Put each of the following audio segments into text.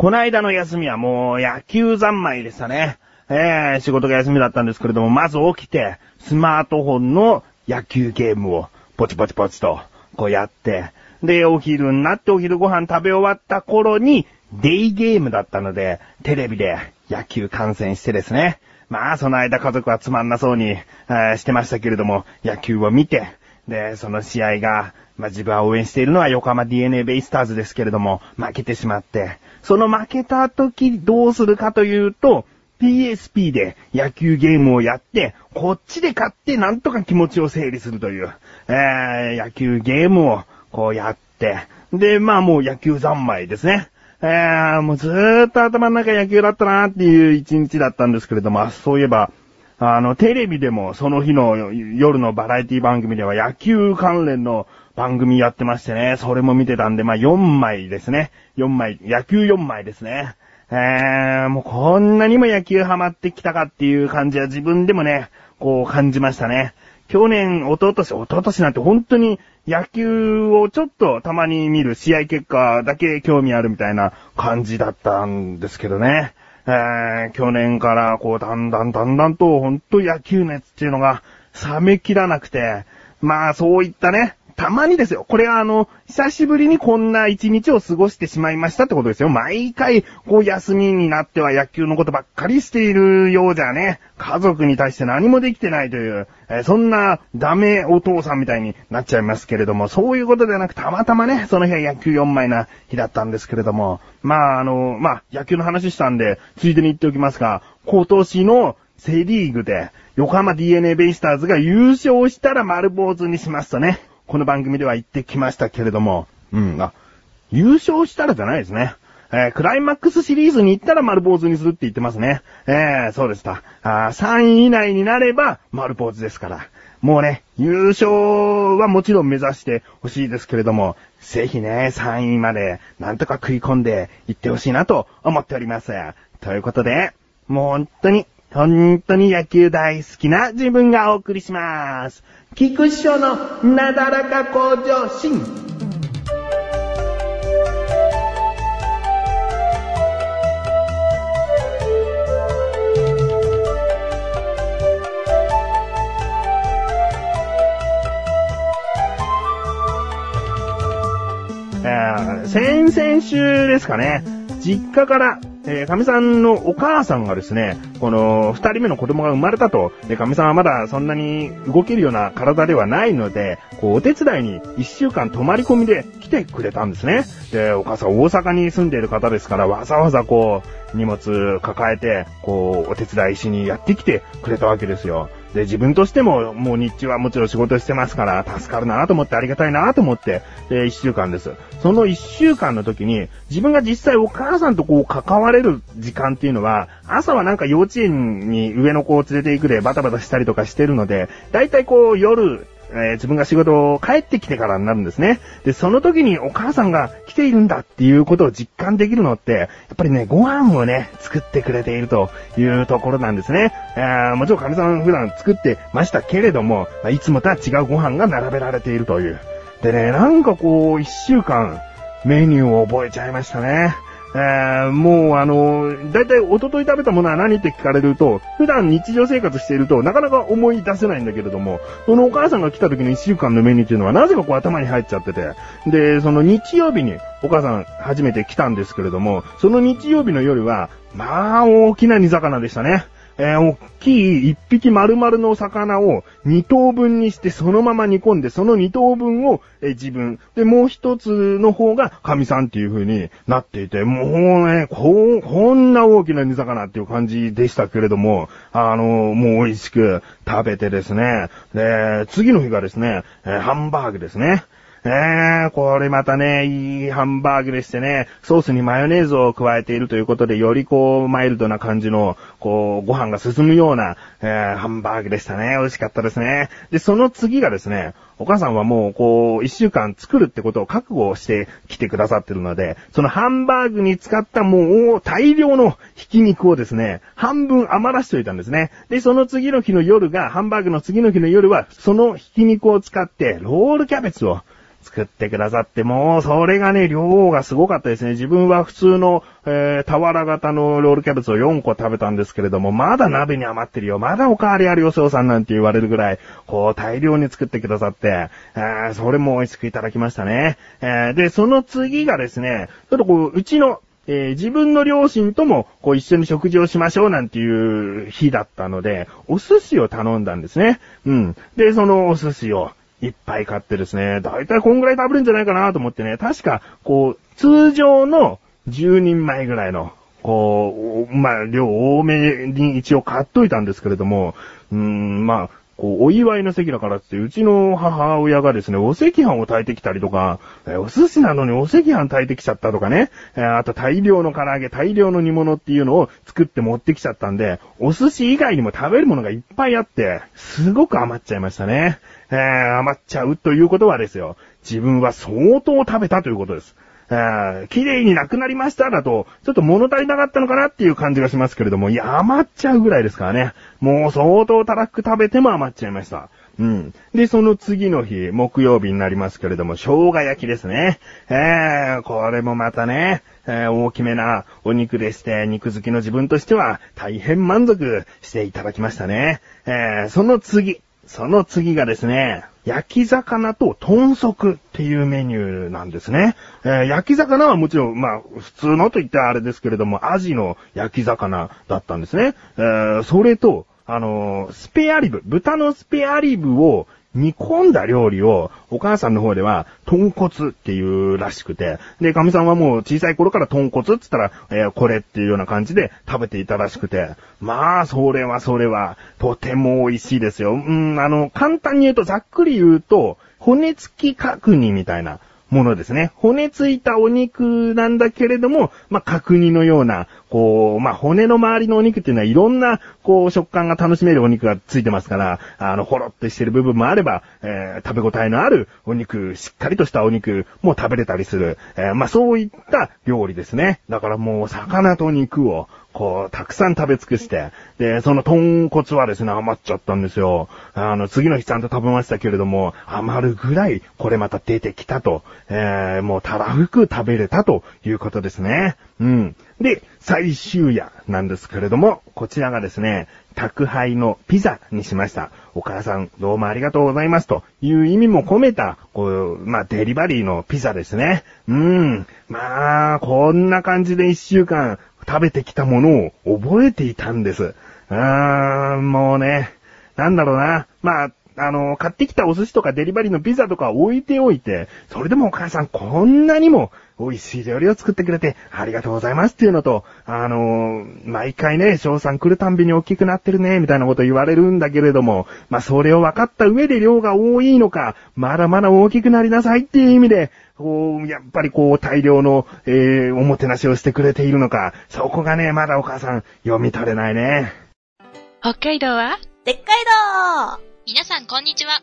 こないだの休みはもう野球三昧でしたね。えー、仕事が休みだったんですけれども、まず起きて、スマートフォンの野球ゲームをポチポチポチと、こうやって、で、お昼になってお昼ご飯食べ終わった頃に、デイゲームだったので、テレビで野球観戦してですね。まあ、その間家族はつまんなそうに、えー、してましたけれども、野球を見て、で、その試合が、まあ自分は応援しているのは横浜 DNA ベイスターズですけれども、負けてしまって、その負けた時どうするかというと、PSP で野球ゲームをやって、こっちで勝ってなんとか気持ちを整理するという、えー、野球ゲームをこうやって、で、まあもう野球三昧ですね。えー、もうずーっと頭の中野球だったなーっていう一日だったんですけれども、そういえば、あの、テレビでもその日の夜のバラエティ番組では野球関連の番組やってましてね、それも見てたんで、まあ4枚ですね。4枚、野球4枚ですね。えー、もうこんなにも野球ハマってきたかっていう感じは自分でもね、こう感じましたね。去年、一昨年、一昨年なんて本当に野球をちょっとたまに見る試合結果だけ興味あるみたいな感じだったんですけどね。えー、去年からこうだんだんだんだんと本当野球熱っていうのが冷めきらなくて、まあそういったね、たまにですよ。これはあの、久しぶりにこんな一日を過ごしてしまいましたってことですよ。毎回、こう休みになっては野球のことばっかりしているようじゃね、家族に対して何もできてないという、え、そんなダメお父さんみたいになっちゃいますけれども、そういうことではなくたまたまね、その日は野球4枚な日だったんですけれども、まああの、まあ野球の話したんで、ついでに言っておきますが、今年のセリーグで、横浜 DNA ベイスターズが優勝したら丸坊主にしますとね、この番組では言ってきましたけれども、うん、あ、優勝したらじゃないですね。えー、クライマックスシリーズに行ったら丸坊主にするって言ってますね。えー、そうでした。あ3位以内になれば丸坊主ですから。もうね、優勝はもちろん目指してほしいですけれども、ぜひね、3位までなんとか食い込んでいってほしいなと思っております。ということで、もう本当に、本当に野球大好きな自分がお送りします。菊師匠のなだらか向上心。先々週ですかね、実家からえー、神さんのお母さんがですね、この、二人目の子供が生まれたと。で、神さんはまだそんなに動けるような体ではないので、こう、お手伝いに一週間泊まり込みで来てくれたんですね。で、お母さん大阪に住んでいる方ですから、わざわざこう、荷物抱えて、こう、お手伝いしにやってきてくれたわけですよ。で、自分としても、もう日中はもちろん仕事してますから、助かるなと思ってありがたいなと思って、で、一週間です。その一週間の時に、自分が実際お母さんとこう関われる時間っていうのは、朝はなんか幼稚園に上の子を連れて行くでバタバタしたりとかしてるので、だいたいこう夜、えー、自分が仕事を帰ってきてからになるんですね。で、その時にお母さんが来ているんだっていうことを実感できるのって、やっぱりね、ご飯をね、作ってくれているというところなんですね。えー、もちろん神さん普段作ってましたけれども、まあ、いつもとは違うご飯が並べられているという。でね、なんかこう、一週間、メニューを覚えちゃいましたね。えー、もうあの、だいたい一昨日食べたものは何って聞かれると、普段日常生活しているとなかなか思い出せないんだけれども、そのお母さんが来た時の一週間のメニューっていうのはなぜかこう頭に入っちゃってて、で、その日曜日にお母さん初めて来たんですけれども、その日曜日の夜は、まあ大きな煮魚でしたね。えー、大きい一匹丸々の魚を二等分にしてそのまま煮込んで、その二等分を、えー、自分。で、もう一つの方が神さんっていう風になっていて、もうね、ここんな大きな煮魚っていう感じでしたけれども、あのー、もう美味しく食べてですね、で、次の日がですね、えハンバーグですね。えー、これまたね、いいハンバーグでしてね、ソースにマヨネーズを加えているということで、よりこう、マイルドな感じの、こう、ご飯が進むような、えー、ハンバーグでしたね。美味しかったですね。で、その次がですね、お母さんはもう、こう、一週間作るってことを覚悟して来てくださってるので、そのハンバーグに使ったもう大量のひき肉をですね、半分余らしといたんですね。で、その次の日の夜が、ハンバーグの次の日の夜は、そのひき肉を使って、ロールキャベツを作ってくださって、もう、それがね、量がすごかったですね。自分は普通の、えー、俵型のロールキャベツを4個食べたんですけれども、まだ鍋に余ってるよ。まだおかわりあるよ、翔さんなんて言われるぐらい、こう、大量に作ってくださって、えー、それも美味しくいただきましたね。えー、で、その次がですね、ちょっとこう、うちの、えー、自分の両親とも、こう一緒に食事をしましょうなんていう日だったので、お寿司を頼んだんですね。うん。で、そのお寿司をいっぱい買ってですね、だいたいこんぐらい食べるんじゃないかなと思ってね、確か、こう、通常の10人前ぐらいの、こう、まあ、量多めに一応買っといたんですけれども、うーん、まあ、こう、お祝いの席だからって、うちの母親がですね、お赤飯を炊いてきたりとか、えお寿司なのにお赤飯炊いてきちゃったとかね、えあと大量の唐揚げ、大量の煮物っていうのを作って持ってきちゃったんで、お寿司以外にも食べるものがいっぱいあって、すごく余っちゃいましたね。えー、余っちゃうということはですよ、自分は相当食べたということです。え、綺麗になくなりましただと、ちょっと物足りなかったのかなっていう感じがしますけれども、いや、余っちゃうぐらいですからね。もう相当たらく食べても余っちゃいました。うん。で、その次の日、木曜日になりますけれども、生姜焼きですね。えー、これもまたね、えー、大きめなお肉でして、肉好きの自分としては大変満足していただきましたね。えー、その次、その次がですね、焼き魚と豚足っていうメニューなんですね。えー、焼き魚はもちろん、まあ、普通のと言ったらあれですけれども、アジの焼き魚だったんですね。えー、それと、あのー、スペアリブ、豚のスペアリブを煮込んだ料理を、お母さんの方では、豚骨っていうらしくて、で、神さんはもう小さい頃から豚骨って言ったら、えー、これっていうような感じで食べていたらしくて、まあ、それはそれは、とても美味しいですよ。うん、あの、簡単に言うと、ざっくり言うと、骨付き角煮みたいな。ものですね。骨ついたお肉なんだけれども、まあ、角煮のような、こう、まあ、骨の周りのお肉っていうのはいろんな、こう、食感が楽しめるお肉がついてますから、あの、ほろっとしてる部分もあれば、えー、食べ応えのあるお肉、しっかりとしたお肉も食べれたりする、えー、まあ、そういった料理ですね。だからもう、魚と肉を、こう、たくさん食べ尽くして、で、その豚骨はですね、余っちゃったんですよ。あの、次の日ちゃんと食べましたけれども、余るぐらい、これまた出てきたと、えー、もうたらふく食べれたということですね。うん。で、最終夜なんですけれども、こちらがですね、宅配のピザにしました。お母さん、どうもありがとうございますという意味も込めた、こう、まあ、デリバリーのピザですね。うん。まあ、こんな感じで一週間食べてきたものを覚えていたんです。うーん、もうね、なんだろうな。まあ、あの、買ってきたお寿司とかデリバリーのピザとか置いておいて、それでもお母さんこんなにも美味しい料理を作ってくれてありがとうございますっていうのと、あの毎回ね、翔さん来るたんびに大きくなってるね、みたいなこと言われるんだけれども、まあ、それを分かった上で量が多いのか、まだまだ大きくなりなさいっていう意味で、こう、やっぱりこう、大量の、えー、おもてなしをしてくれているのか、そこがね、まだお母さん、読み取れないね。北海道は？でっかい道皆さんこんにちは。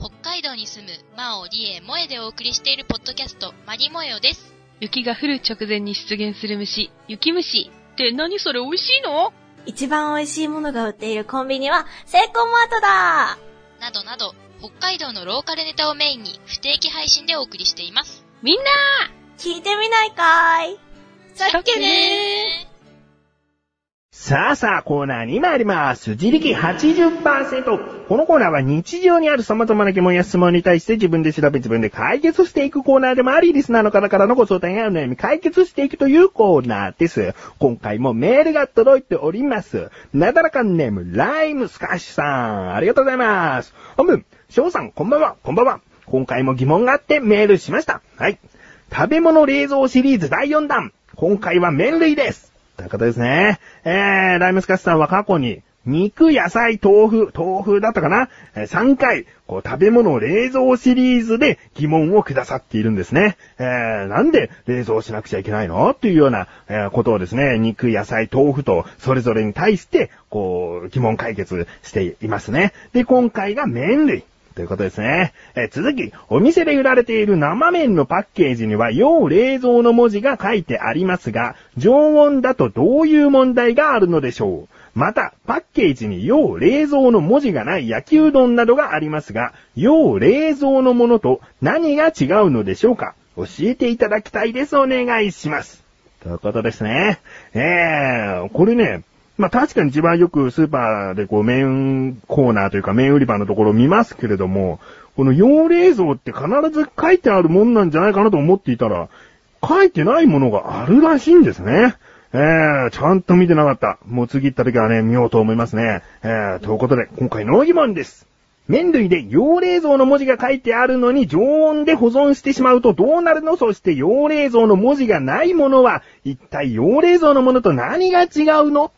北海道に住む、マオ、リエ、モエでお送りしているポッドキャスト、マリモエオです。雪が降る直前に出現する虫、雪虫。って何それ美味しいの？一番美味しいものが売っているコンビニは、セイコーマートだなどなど、北海道のローカルネタをメインに不定期配信でお送りしています。みんな聞いてみないかいさっけねーさあさあ、コーナーに参ります。自力80%。このコーナーは日常にある様々な疑問や質問に対して自分で調べ自分で解決していくコーナーでもあり、リスナーの方からのご相談やお悩み解決していくというコーナーです。今回もメールが届いております。なだらかんネーム、ライムスカッシュさん。ありがとうございます。本文、翔さん、こんばんは、こんばんは。今回も疑問があってメールしました。はい。食べ物冷蔵シリーズ第4弾。今回は麺類です。ということですね。えー、ライムスカスさんは過去に、肉、野菜、豆腐、豆腐だったかな、?3 回、こう、食べ物冷蔵シリーズで疑問をくださっているんですね。えー、なんで冷蔵しなくちゃいけないの？っていうような、えー、ことをですね、肉、野菜、豆腐と、それぞれに対して、こう、疑問解決していますね。で、今回が麺類。ということですね。え続き、お店で売られている生麺のパッケージには、要冷蔵の文字が書いてありますが、常温だとどういう問題があるのでしょう？また、パッケージに要冷蔵の文字がない焼きうどんなどがありますが、要冷蔵のものと何が違うのでしょうか？教えていただきたいです。お願いします。ということですね。えー、これね、まあ確かに一番よくスーパーでこう麺コーナーというか麺売り場のところを見ますけれども、この要冷蔵って必ず書いてあるもんなんじゃないかなと思っていたら、書いてないものがあるらしいんですね。えー、ちゃんと見てなかった。もう次行った時はね、見ようと思いますね。えー、ということで、今回の疑問です。麺類で用冷蔵の文字が書いてあるのに常温で保存してしまうとどうなるの？そして用冷蔵の文字がないものは一体用冷蔵のものと何が違うの？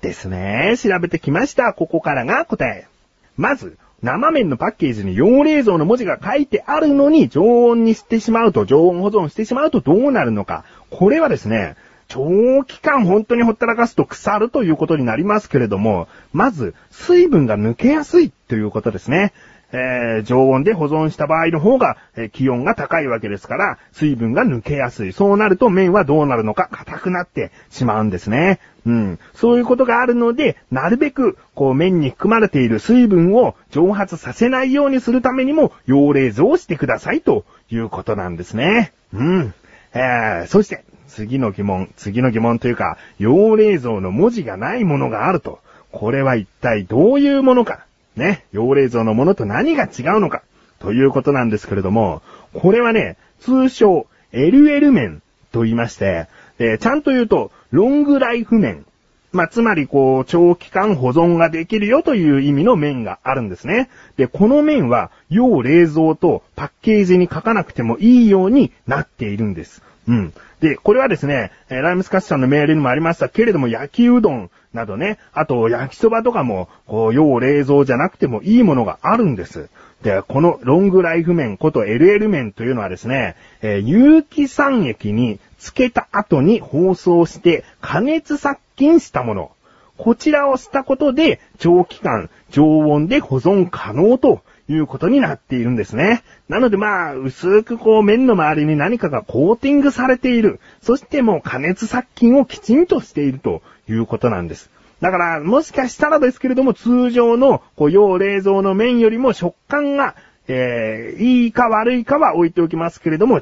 ですね。調べてきました。ここからが答え。まず、生麺のパッケージに用冷蔵の文字が書いてあるのに常温にしてしまうと、常温保存してしまうとどうなるのか。これはですね、長期間本当にほったらかすと腐るということになりますけれども、まず、水分が抜けやすいということですね。えー、常温で保存した場合の方が、えー気温が高いわけですから、水分が抜けやすい。そうなると麺はどうなるのか硬くなってしまうんですね。うん。そういうことがあるので、なるべく、こう麺に含まれている水分を蒸発させないようにするためにも、用冷蔵をしてくださいということなんですね。うん。えー、そして、次の疑問、次の疑問というか、用冷蔵の文字がないものがあると。これは一体どういうものか？ね？用冷蔵のものと何が違うのか？ということなんですけれども、これはね、通称、LL 麺と言いまして、えちゃんと言うと、ロングライフ麺。まあ、つまりこう、長期間保存ができるよという意味の麺があるんですね。で、この麺は、要冷蔵とパッケージに書かなくてもいいようになっているんです。うん。で、これはですね、えライムスカッシュさんのメールにもありましたけれども、焼きうどんなどね、あと焼きそばとかも、こう、要冷蔵じゃなくてもいいものがあるんです。で、このロングライフ麺こと LL 麺というのはですね、えー有機酸液につけた後に包装して加熱殺菌したもの。こちらをしたことで、長期間、常温で保存可能ということになっているんですね。なのでまあ、薄くこう麺の周りに何かがコーティングされている。そしてもう加熱殺菌をきちんとしているということなんです。だから、もしかしたらですけれども、通常の、こう、要冷蔵の麺よりも食感が、えー、いいか悪いかは置いておきますけれども、違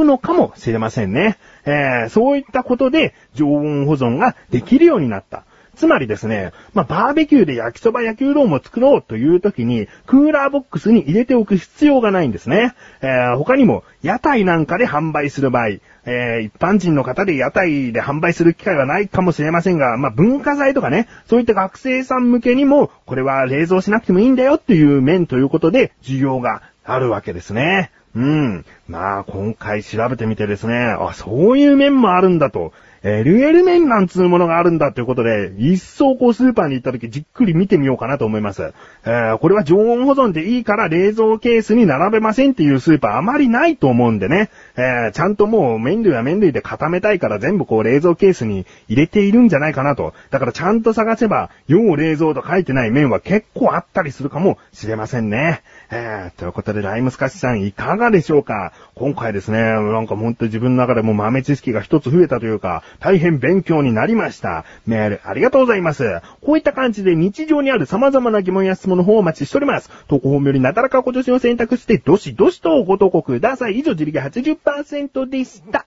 うのかもしれませんね。えー、そういったことで、常温保存ができるようになった。つまりですね、まあ、バーベキューで焼きそば焼きうどんを作ろうという時に、クーラーボックスに入れておく必要がないんですね。えー他にも、屋台なんかで販売する場合、えー一般人の方で屋台で販売する機会はないかもしれませんが、まあ、文化財とかね、そういった学生さん向けにも、これは冷蔵しなくてもいいんだよっていう面ということで、需要があるわけですね。うん。まあ、今回調べてみてですね、あ、そういう面もあるんだと。LL 面なんつうものがあるんだということで、一層こうスーパーに行った時じっくり見てみようかなと思います。えーこれは常温保存でいいから冷蔵ケースに並べませんっていうスーパーあまりないと思うんでね、えーちゃんともう麺類は麺類で固めたいから全部こう冷蔵ケースに入れているんじゃないかなと。だからちゃんと探せば、要冷蔵と書いてない麺は結構あったりするかもしれませんね。えーということで、ライムスカシさんいかがでしょうか？今回ですね、なんか本当に自分の中でも豆知識が一つ増えたというか、大変勉強になりました。メールありがとうございます。こういった感じで日常にある様々な疑問や質問の方をお待ちしております。投稿本よりなだらかご助身を選択して、どしどしとご投稿ください。以上、自力80%でした。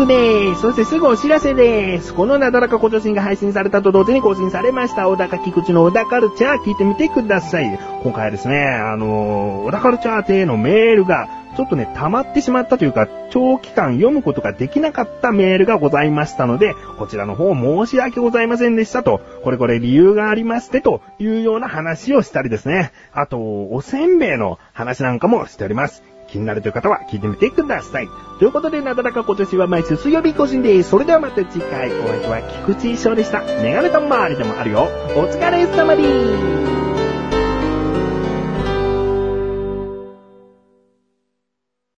グです。そしてすぐお知らせです。このなだらかご助身が配信されたと同時に更新されました、小高菊池の小高カルチャー聞いてみてください。今回はですね、あのー、小高カルチャー邸のメールが、ちょっとね、溜まってしまったというか、長期間読むことができなかったメールがございましたので、こちらの方申し訳ございませんでしたと、これこれ理由がありましてというような話をしたりですね、あと、おせんべいの話なんかもしております。気になるという方は聞いてみてください。ということで、なだらか今年は毎週水曜日更新です。それではまた次回、お相手は菊池衣装でした。メガネと周りでもあるよ。お疲れ様です。